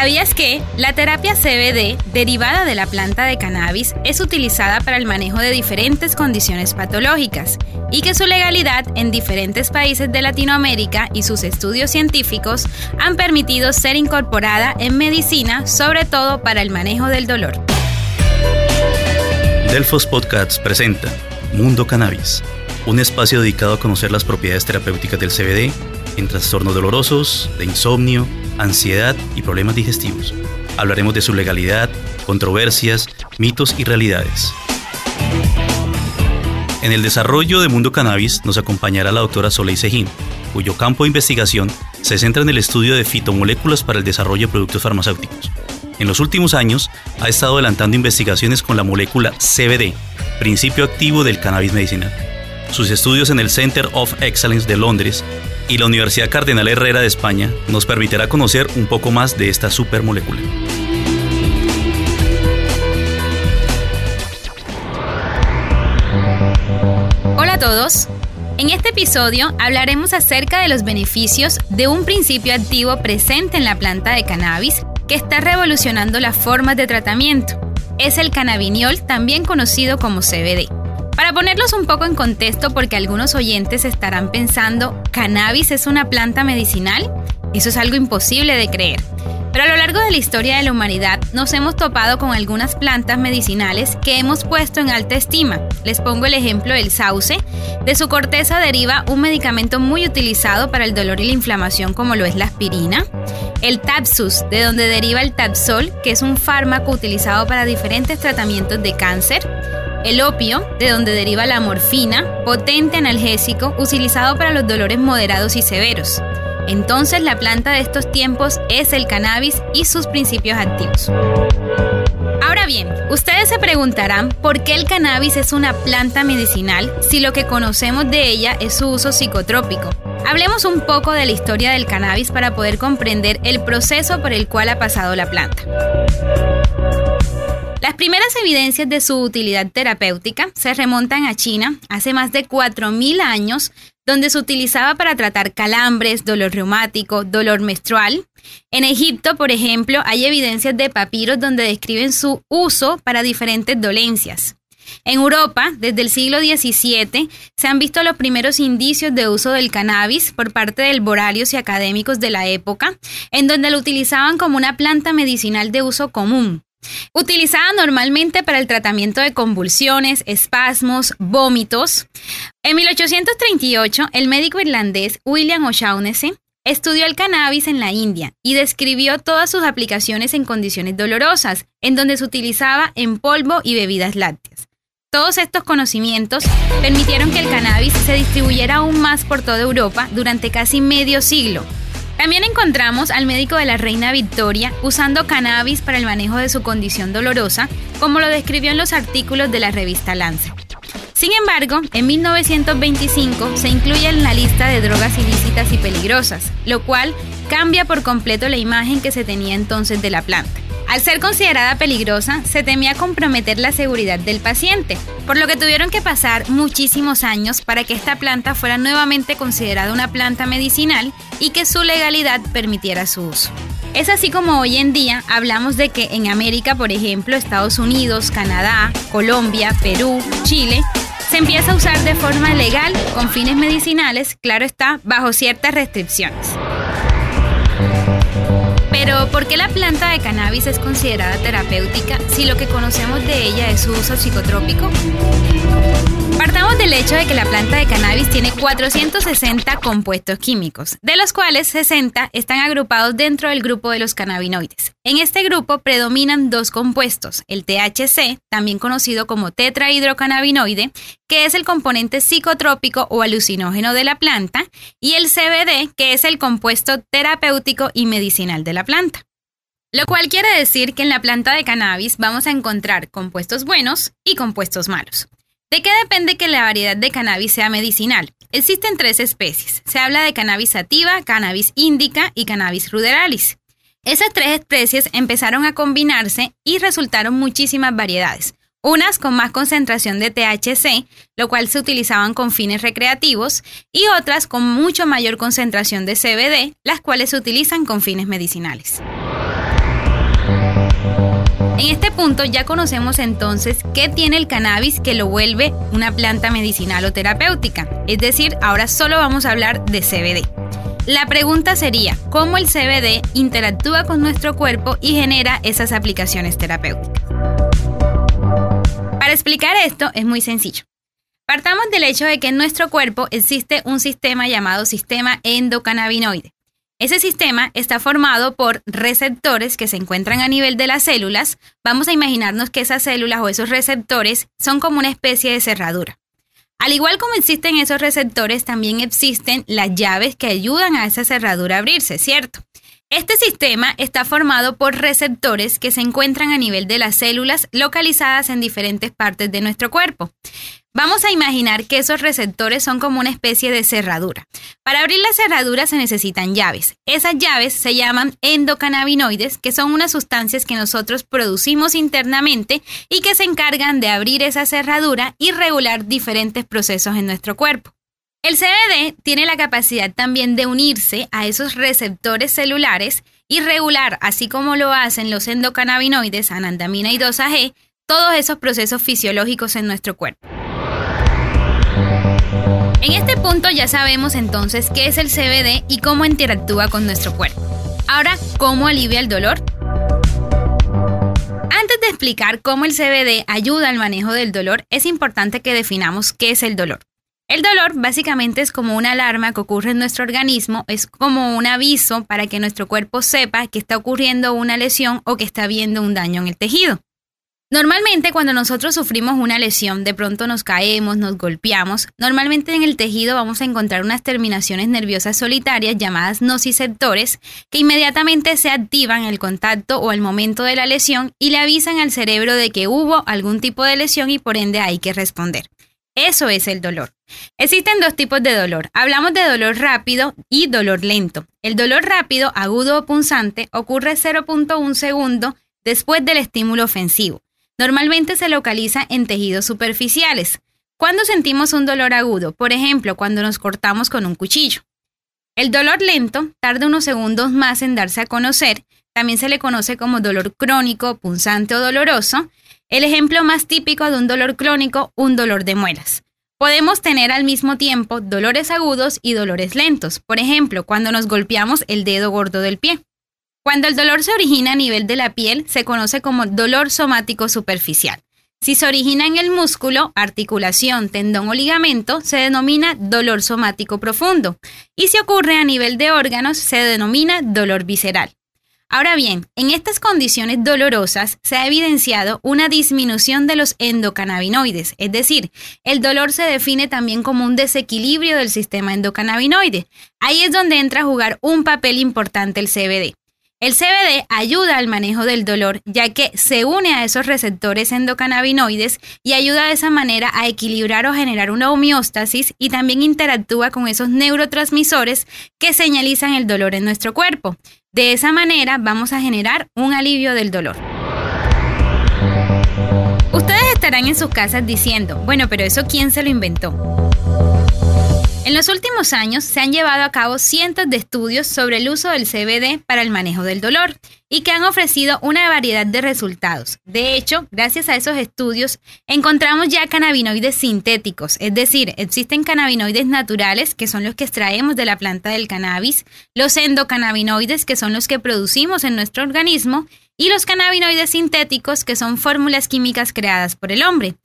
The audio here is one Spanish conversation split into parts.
¿Sabías que la terapia CBD, derivada de la planta de cannabis, es utilizada para el manejo de diferentes condiciones patológicas y que su legalidad en diferentes países de Latinoamérica y sus estudios científicos han permitido ser incorporada en medicina, sobre todo para el manejo del dolor? Delfos Podcasts presenta Mundo Cannabis, un espacio dedicado a conocer las propiedades terapéuticas del CBD en trastornos dolorosos, de insomnio, ansiedad y problemas digestivos. Hablaremos de su legalidad, controversias, mitos y realidades. En el desarrollo de Mundo Cannabis nos acompañará la doctora Soleil Sejín, cuyo campo de investigación se centra en el estudio de fitomoléculas para el desarrollo de productos farmacéuticos. En los últimos años ha estado adelantando investigaciones con la molécula CBD, principio activo del cannabis medicinal. Sus estudios en el Center of Excellence de Londres y la Universidad Cardenal Herrera de España nos permitirá conocer un poco más de esta supermolécula. Hola a todos. En este episodio hablaremos acerca de los beneficios de un principio activo presente en la planta de cannabis que está revolucionando las formas de tratamiento. Es el cannabiniol, también conocido como CBD. Para ponerlos un poco en contexto, porque algunos oyentes estarán pensando, ¿cannabis es una planta medicinal? Eso es algo imposible de creer. Pero a lo largo de la historia de la humanidad nos hemos topado con algunas plantas medicinales que hemos puesto en alta estima. Les pongo el ejemplo del sauce. De su corteza deriva un medicamento muy utilizado para el dolor y la inflamación como lo es la aspirina. El Tapsus, de donde deriva el Tapsol, que es un fármaco utilizado para diferentes tratamientos de cáncer el opio, de donde deriva la morfina, potente analgésico utilizado para los dolores moderados y severos. Entonces la planta de estos tiempos es el cannabis y sus principios activos. Ahora bien, ustedes se preguntarán por qué el cannabis es una planta medicinal si lo que conocemos de ella es su uso psicotrópico. Hablemos un poco de la historia del cannabis para poder comprender el proceso por el cual ha pasado la planta. Las primeras evidencias de su utilidad terapéutica se remontan a China hace más de 4.000 años, donde se utilizaba para tratar calambres, dolor reumático, dolor menstrual. En Egipto, por ejemplo, hay evidencias de papiros donde describen su uso para diferentes dolencias. En Europa, desde el siglo XVII, se han visto los primeros indicios de uso del cannabis por parte del borarios y académicos de la época, en donde lo utilizaban como una planta medicinal de uso común. Utilizada normalmente para el tratamiento de convulsiones, espasmos, vómitos. En 1838, el médico irlandés William O'Shaughnessy estudió el cannabis en la India y describió todas sus aplicaciones en condiciones dolorosas, en donde se utilizaba en polvo y bebidas lácteas. Todos estos conocimientos permitieron que el cannabis se distribuyera aún más por toda Europa durante casi medio siglo, también encontramos al médico de la reina Victoria usando cannabis para el manejo de su condición dolorosa, como lo describió en los artículos de la revista Lancet. Sin embargo, en 1925 se incluye en la lista de drogas ilícitas y peligrosas, lo cual cambia por completo la imagen que se tenía entonces de la planta. Al ser considerada peligrosa, se temía comprometer la seguridad del paciente, por lo que tuvieron que pasar muchísimos años para que esta planta fuera nuevamente considerada una planta medicinal y que su legalidad permitiera su uso. Es así como hoy en día hablamos de que en América, por ejemplo, Estados Unidos, Canadá, Colombia, Perú, Chile, se empieza a usar de forma legal con fines medicinales, claro está, bajo ciertas restricciones. Pero, ¿por qué la planta de cannabis es considerada terapéutica si lo que conocemos de ella es su uso psicotrópico? Partamos del hecho de que la planta de cannabis tiene 460 compuestos químicos, de los cuales 60 están agrupados dentro del grupo de los cannabinoides. En este grupo predominan dos compuestos, el THC, también conocido como tetrahidrocannabinoide, que es el componente psicotrópico o alucinógeno de la planta, y el CBD, que es el compuesto terapéutico y medicinal de la planta. Lo cual quiere decir que en la planta de cannabis vamos a encontrar compuestos buenos y compuestos malos. ¿De qué depende que la variedad de cannabis sea medicinal? Existen tres especies. Se habla de cannabis sativa, cannabis indica y cannabis ruderalis. Esas tres especies empezaron a combinarse y resultaron muchísimas variedades. Unas con más concentración de THC, lo cual se utilizaban con fines recreativos, y otras con mucho mayor concentración de CBD, las cuales se utilizan con fines medicinales. En este punto ya conocemos entonces qué tiene el cannabis que lo vuelve una planta medicinal o terapéutica. Es decir, ahora solo vamos a hablar de CBD. La pregunta sería, ¿cómo el CBD interactúa con nuestro cuerpo y genera esas aplicaciones terapéuticas? Para explicar esto es muy sencillo. Partamos del hecho de que en nuestro cuerpo existe un sistema llamado sistema endocannabinoide. Ese sistema está formado por receptores que se encuentran a nivel de las células. Vamos a imaginarnos que esas células o esos receptores son como una especie de cerradura. Al igual como existen esos receptores, también existen las llaves que ayudan a esa cerradura a abrirse, ¿cierto? Este sistema está formado por receptores que se encuentran a nivel de las células localizadas en diferentes partes de nuestro cuerpo. Vamos a imaginar que esos receptores son como una especie de cerradura. Para abrir la cerradura se necesitan llaves. Esas llaves se llaman endocannabinoides, que son unas sustancias que nosotros producimos internamente y que se encargan de abrir esa cerradura y regular diferentes procesos en nuestro cuerpo. El CBD tiene la capacidad también de unirse a esos receptores celulares y regular, así como lo hacen los endocannabinoides, anandamina y 2-AG, todos esos procesos fisiológicos en nuestro cuerpo. En este punto ya sabemos entonces qué es el CBD y cómo interactúa con nuestro cuerpo. Ahora, ¿cómo alivia el dolor? Antes de explicar cómo el CBD ayuda al manejo del dolor, es importante que definamos qué es el dolor. El dolor básicamente es como una alarma que ocurre en nuestro organismo, es como un aviso para que nuestro cuerpo sepa que está ocurriendo una lesión o que está habiendo un daño en el tejido. Normalmente cuando nosotros sufrimos una lesión, de pronto nos caemos, nos golpeamos, normalmente en el tejido vamos a encontrar unas terminaciones nerviosas solitarias llamadas nociceptores que inmediatamente se activan al contacto o al momento de la lesión y le avisan al cerebro de que hubo algún tipo de lesión y por ende hay que responder. Eso es el dolor. Existen dos tipos de dolor. Hablamos de dolor rápido y dolor lento. El dolor rápido, agudo o punzante, ocurre 0.1 segundo después del estímulo ofensivo. Normalmente se localiza en tejidos superficiales. ¿Cuándo sentimos un dolor agudo? Por ejemplo, cuando nos cortamos con un cuchillo. El dolor lento tarda unos segundos más en darse a conocer. También se le conoce como dolor crónico, punzante o doloroso. El ejemplo más típico de un dolor crónico, un dolor de muelas. Podemos tener al mismo tiempo dolores agudos y dolores lentos. Por ejemplo, cuando nos golpeamos el dedo gordo del pie. Cuando el dolor se origina a nivel de la piel, se conoce como dolor somático superficial. Si se origina en el músculo, articulación, tendón o ligamento, se denomina dolor somático profundo. Y si ocurre a nivel de órganos, se denomina dolor visceral. Ahora bien, en estas condiciones dolorosas se ha evidenciado una disminución de los endocannabinoides, es decir, el dolor se define también como un desequilibrio del sistema endocannabinoide. Ahí es donde entra a jugar un papel importante el CBD. El CBD ayuda al manejo del dolor ya que se une a esos receptores endocannabinoides y ayuda de esa manera a equilibrar o generar una homeostasis y también interactúa con esos neurotransmisores que señalizan el dolor en nuestro cuerpo. De esa manera vamos a generar un alivio del dolor. Ustedes estarán en sus casas diciendo, bueno, pero eso ¿quién se lo inventó? En los últimos años se han llevado a cabo cientos de estudios sobre el uso del CBD para el manejo del dolor y que han ofrecido una variedad de resultados. De hecho, gracias a esos estudios encontramos ya cannabinoides sintéticos, es decir, existen cannabinoides naturales que son los que extraemos de la planta del cannabis, los endocannabinoides que son los que producimos en nuestro organismo y los cannabinoides sintéticos que son fórmulas químicas creadas por el hombre.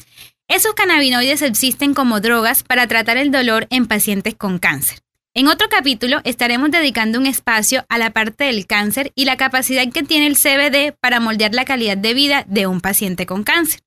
Esos cannabinoides existen como drogas para tratar el dolor en pacientes con cáncer. En otro capítulo estaremos dedicando un espacio a la parte del cáncer y la capacidad que tiene el CBD para moldear la calidad de vida de un paciente con cáncer.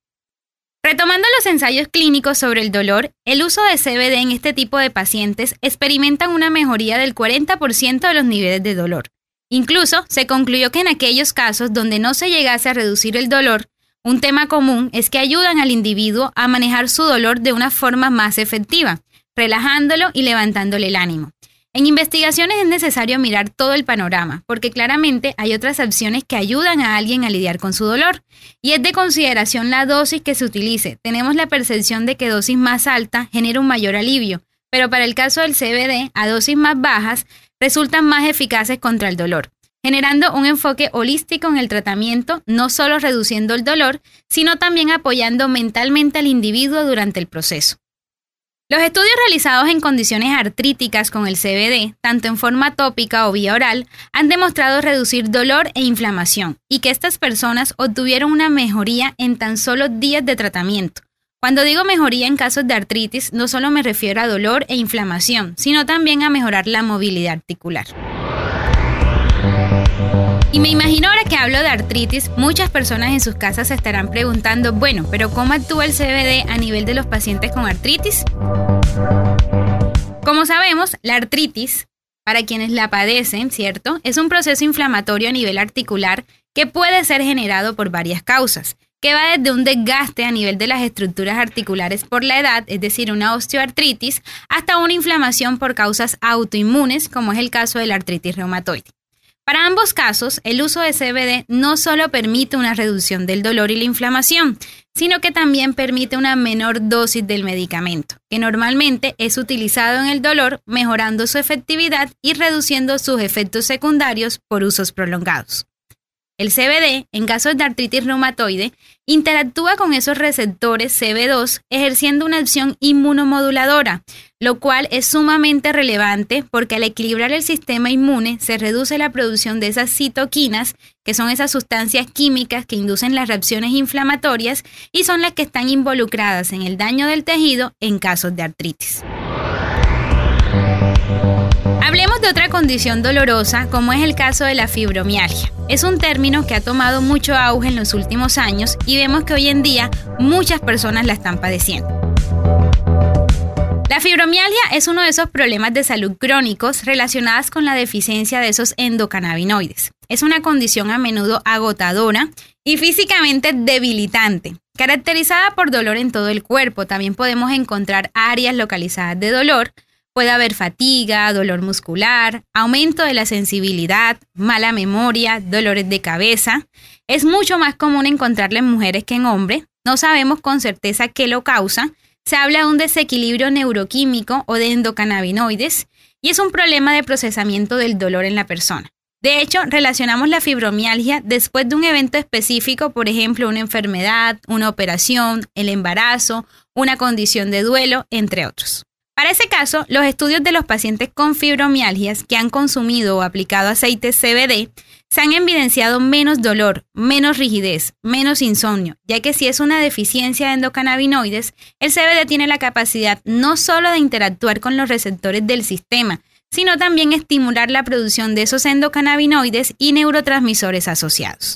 Retomando los ensayos clínicos sobre el dolor, el uso de CBD en este tipo de pacientes experimentan una mejoría del 40% de los niveles de dolor. Incluso se concluyó que en aquellos casos donde no se llegase a reducir el dolor, un tema común es que ayudan al individuo a manejar su dolor de una forma más efectiva, relajándolo y levantándole el ánimo. En investigaciones es necesario mirar todo el panorama, porque claramente hay otras opciones que ayudan a alguien a lidiar con su dolor. Y es de consideración la dosis que se utilice. Tenemos la percepción de que dosis más alta genera un mayor alivio, pero para el caso del CBD, a dosis más bajas, resultan más eficaces contra el dolor. Generando un enfoque holístico en el tratamiento, no solo reduciendo el dolor, sino también apoyando mentalmente al individuo durante el proceso. Los estudios realizados en condiciones artríticas con el CBD, tanto en forma tópica o vía oral, han demostrado reducir dolor e inflamación y que estas personas obtuvieron una mejoría en tan solo días de tratamiento. Cuando digo mejoría en casos de artritis, no solo me refiero a dolor e inflamación, sino también a mejorar la movilidad articular. Y me imagino ahora que hablo de artritis, muchas personas en sus casas se estarán preguntando, bueno, pero ¿cómo actúa el CBD a nivel de los pacientes con artritis? Como sabemos, la artritis, para quienes la padecen, ¿cierto? Es un proceso inflamatorio a nivel articular que puede ser generado por varias causas, que va desde un desgaste a nivel de las estructuras articulares por la edad, es decir, una osteoartritis, hasta una inflamación por causas autoinmunes, como es el caso de la artritis reumatoide. Para ambos casos, el uso de CBD no solo permite una reducción del dolor y la inflamación, sino que también permite una menor dosis del medicamento, que normalmente es utilizado en el dolor, mejorando su efectividad y reduciendo sus efectos secundarios por usos prolongados. El CBD, en casos de artritis reumatoide, interactúa con esos receptores CB2 ejerciendo una acción inmunomoduladora, lo cual es sumamente relevante porque al equilibrar el sistema inmune se reduce la producción de esas citoquinas, que son esas sustancias químicas que inducen las reacciones inflamatorias y son las que están involucradas en el daño del tejido en casos de artritis. Hablemos de otra condición dolorosa, como es el caso de la fibromialgia. Es un término que ha tomado mucho auge en los últimos años y vemos que hoy en día muchas personas la están padeciendo. La fibromialgia es uno de esos problemas de salud crónicos relacionados con la deficiencia de esos endocannabinoides. Es una condición a menudo agotadora y físicamente debilitante, caracterizada por dolor en todo el cuerpo. También podemos encontrar áreas localizadas de dolor, Puede haber fatiga, dolor muscular, aumento de la sensibilidad, mala memoria, dolores de cabeza. Es mucho más común encontrarla en mujeres que en hombres. No sabemos con certeza qué lo causa. Se habla de un desequilibrio neuroquímico o de endocannabinoides y es un problema de procesamiento del dolor en la persona. De hecho, relacionamos la fibromialgia después de un evento específico, por ejemplo, una enfermedad, una operación, el embarazo, una condición de duelo, entre otros. Para ese caso, los estudios de los pacientes con fibromialgias que han consumido o aplicado aceite CBD se han evidenciado menos dolor, menos rigidez, menos insomnio, ya que si es una deficiencia de endocannabinoides, el CBD tiene la capacidad no solo de interactuar con los receptores del sistema, sino también estimular la producción de esos endocannabinoides y neurotransmisores asociados.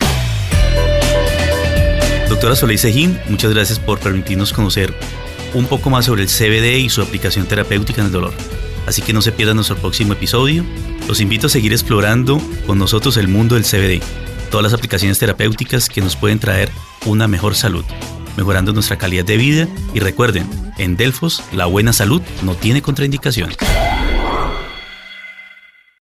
Doctora Soleil Sejín, muchas gracias por permitirnos conocer un poco más sobre el CBD y su aplicación terapéutica en el dolor. Así que no se pierdan nuestro próximo episodio. Los invito a seguir explorando con nosotros el mundo del CBD, todas las aplicaciones terapéuticas que nos pueden traer una mejor salud, mejorando nuestra calidad de vida y recuerden, en Delfos la buena salud no tiene contraindicación.